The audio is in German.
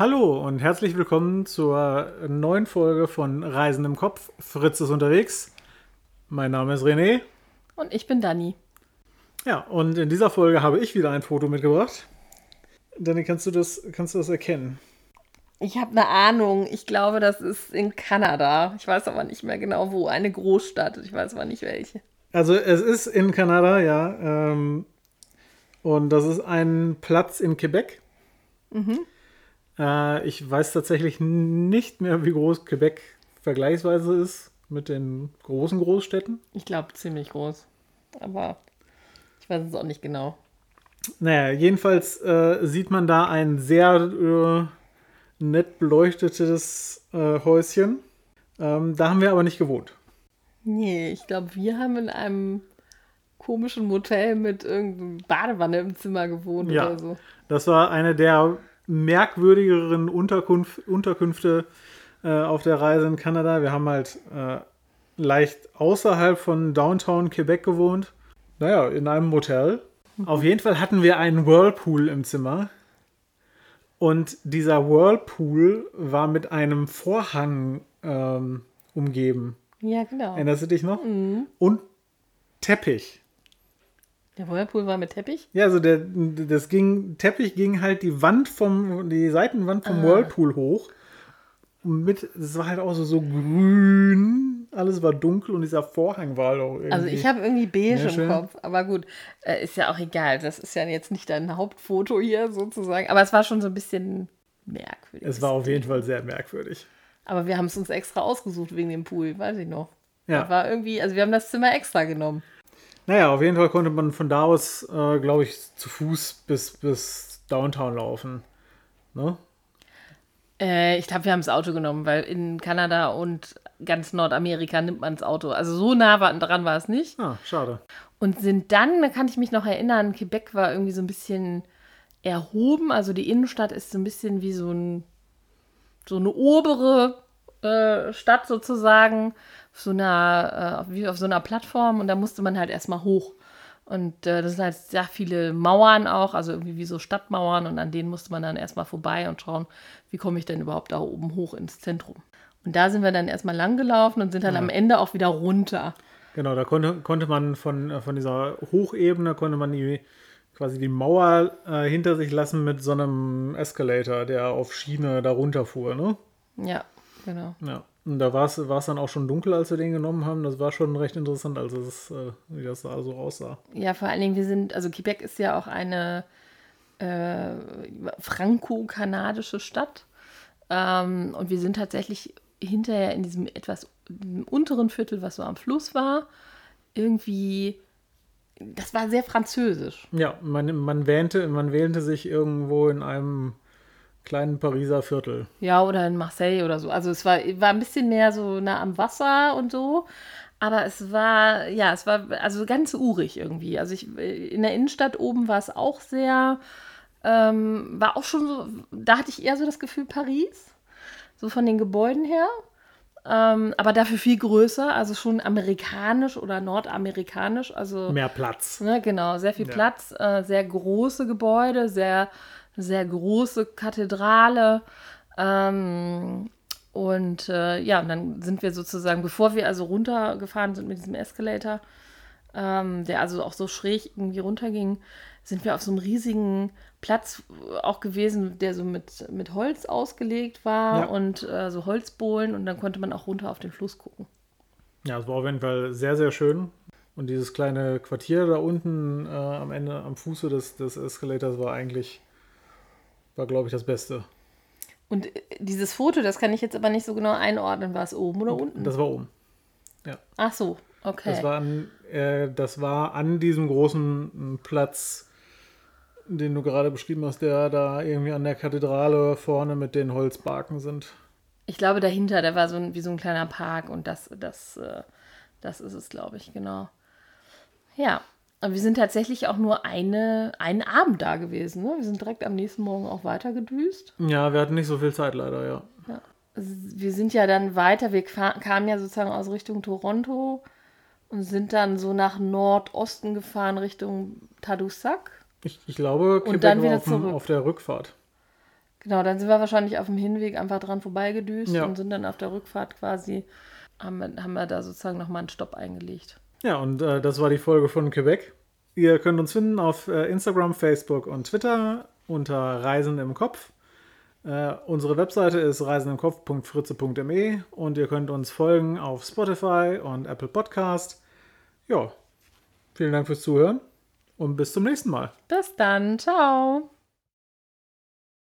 Hallo und herzlich willkommen zur neuen Folge von Reisen im Kopf. Fritz ist unterwegs. Mein Name ist René. Und ich bin Dani. Ja, und in dieser Folge habe ich wieder ein Foto mitgebracht. Dani, kannst du das, kannst du das erkennen? Ich habe eine Ahnung. Ich glaube, das ist in Kanada. Ich weiß aber nicht mehr genau wo. Eine Großstadt. Ich weiß aber nicht welche. Also es ist in Kanada, ja. Ähm, und das ist ein Platz in Quebec. Mhm. Äh, ich weiß tatsächlich nicht mehr, wie groß Quebec vergleichsweise ist mit den großen Großstädten. Ich glaube ziemlich groß. Aber ich weiß es auch nicht genau. Naja, jedenfalls äh, sieht man da ein sehr äh, nett beleuchtetes äh, Häuschen. Ähm, da haben wir aber nicht gewohnt. Nee, ich glaube, wir haben in einem komischen Motel mit irgendeiner Badewanne im Zimmer gewohnt ja, oder so. Das war eine der merkwürdigeren Unterkunft, Unterkünfte äh, auf der Reise in Kanada. Wir haben halt äh, leicht außerhalb von Downtown Quebec gewohnt. Naja, in einem Motel. Auf jeden Fall hatten wir einen Whirlpool im Zimmer. Und dieser Whirlpool war mit einem Vorhang ähm, umgeben. Ja, genau. Erinnerst du dich noch? Mhm. Und Teppich. Der Whirlpool war mit Teppich? Ja, also der, das ging, Teppich ging halt die Wand vom, die Seitenwand vom ah. Whirlpool hoch. Und mit, es war halt auch so, so grün, alles war dunkel und dieser Vorhang war halt auch irgendwie. Also ich habe irgendwie beige im Kopf, aber gut, äh, ist ja auch egal. Das ist ja jetzt nicht dein Hauptfoto hier sozusagen, aber es war schon so ein bisschen merkwürdig. Es war auf jeden Fall sehr merkwürdig. Aber wir haben es uns extra ausgesucht wegen dem Pool, weiß ich noch. Ja. Das war irgendwie, also wir haben das Zimmer extra genommen. Naja, auf jeden Fall konnte man von da aus, äh, glaube ich, zu Fuß bis, bis Downtown laufen. Ne? Äh, ich glaube, wir haben das Auto genommen, weil in Kanada und ganz Nordamerika nimmt man das Auto. Also so nah war, dran war es nicht. Ah, schade. Und sind dann, da kann ich mich noch erinnern, Quebec war irgendwie so ein bisschen erhoben. Also die Innenstadt ist so ein bisschen wie so, ein, so eine obere äh, Stadt sozusagen auf so einer, äh, wie auf so einer Plattform und da musste man halt erstmal hoch. Und äh, das sind halt sehr viele Mauern auch, also irgendwie wie so Stadtmauern und an denen musste man dann erstmal vorbei und schauen, wie komme ich denn überhaupt da oben hoch ins Zentrum. Und da sind wir dann erstmal lang gelaufen und sind dann ja. am Ende auch wieder runter. Genau, da konnte, konnte man von, äh, von dieser Hochebene, konnte man die, quasi die Mauer äh, hinter sich lassen mit so einem Escalator, der auf Schiene da runterfuhr, ne? Ja, genau. Ja. Und da war es dann auch schon dunkel, als wir den genommen haben. Das war schon recht interessant, also das, äh, wie das da so aussah. Ja, vor allen Dingen, wir sind, also Quebec ist ja auch eine äh, franco-kanadische Stadt. Ähm, und wir sind tatsächlich hinterher in diesem etwas unteren Viertel, was so am Fluss war, irgendwie das war sehr französisch. Ja, man, man, wähnte, man wähnte sich irgendwo in einem kleinen Pariser Viertel. Ja, oder in Marseille oder so. Also es war, war ein bisschen mehr so nah am Wasser und so. Aber es war, ja, es war also ganz urig irgendwie. Also ich, in der Innenstadt oben war es auch sehr, ähm, war auch schon so, da hatte ich eher so das Gefühl Paris. So von den Gebäuden her. Ähm, aber dafür viel größer, also schon amerikanisch oder nordamerikanisch. Also, Mehr Platz. Ne, genau, sehr viel ja. Platz, äh, sehr große Gebäude, sehr sehr große Kathedrale. Ähm, und äh, ja, und dann sind wir sozusagen, bevor wir also runtergefahren sind mit diesem Escalator, ähm, der also auch so schräg irgendwie runterging, sind wir auf so einem riesigen Platz auch gewesen, der so mit, mit Holz ausgelegt war ja. und äh, so Holzbohlen und dann konnte man auch runter auf den Fluss gucken. Ja, es war auf jeden Fall sehr, sehr schön. Und dieses kleine Quartier da unten äh, am Ende, am Fuße des, des Escalators war eigentlich war, glaube ich, das Beste. Und äh, dieses Foto, das kann ich jetzt aber nicht so genau einordnen. War es oben oder unten? Das war oben. Ja. Ach so, okay. Das war an, äh, das war an diesem großen Platz, den du gerade beschrieben hast, der da irgendwie an der Kathedrale vorne mit den Holzbarken sind. Ich glaube, dahinter, da war so ein, wie so ein kleiner Park und das, das, äh, das ist es, glaube ich, genau. Ja, aber wir sind tatsächlich auch nur eine, einen Abend da gewesen. Ne? Wir sind direkt am nächsten Morgen auch weitergedüst. Ja, wir hatten nicht so viel Zeit leider, ja. ja. Wir sind ja dann weiter, wir kamen ja sozusagen aus Richtung Toronto und sind dann so nach Nordosten gefahren Richtung Tadoussac. Ich, ich glaube, Quebec und dann wieder auf, zurück. auf der Rückfahrt. Genau, dann sind wir wahrscheinlich auf dem Hinweg einfach dran vorbeigedüst Ja. und sind dann auf der Rückfahrt quasi, haben haben wir da sozusagen nochmal einen Stopp eingelegt. Ja, und äh, das war die Folge von Quebec. Ihr könnt uns finden auf äh, Instagram, Facebook und Twitter unter Reisen im Kopf. Äh, unsere Webseite ist reisenimkopf.fritze.me und ihr könnt uns folgen auf Spotify und Apple Podcast. Ja, vielen Dank fürs Zuhören und bis zum nächsten Mal. Bis dann, ciao.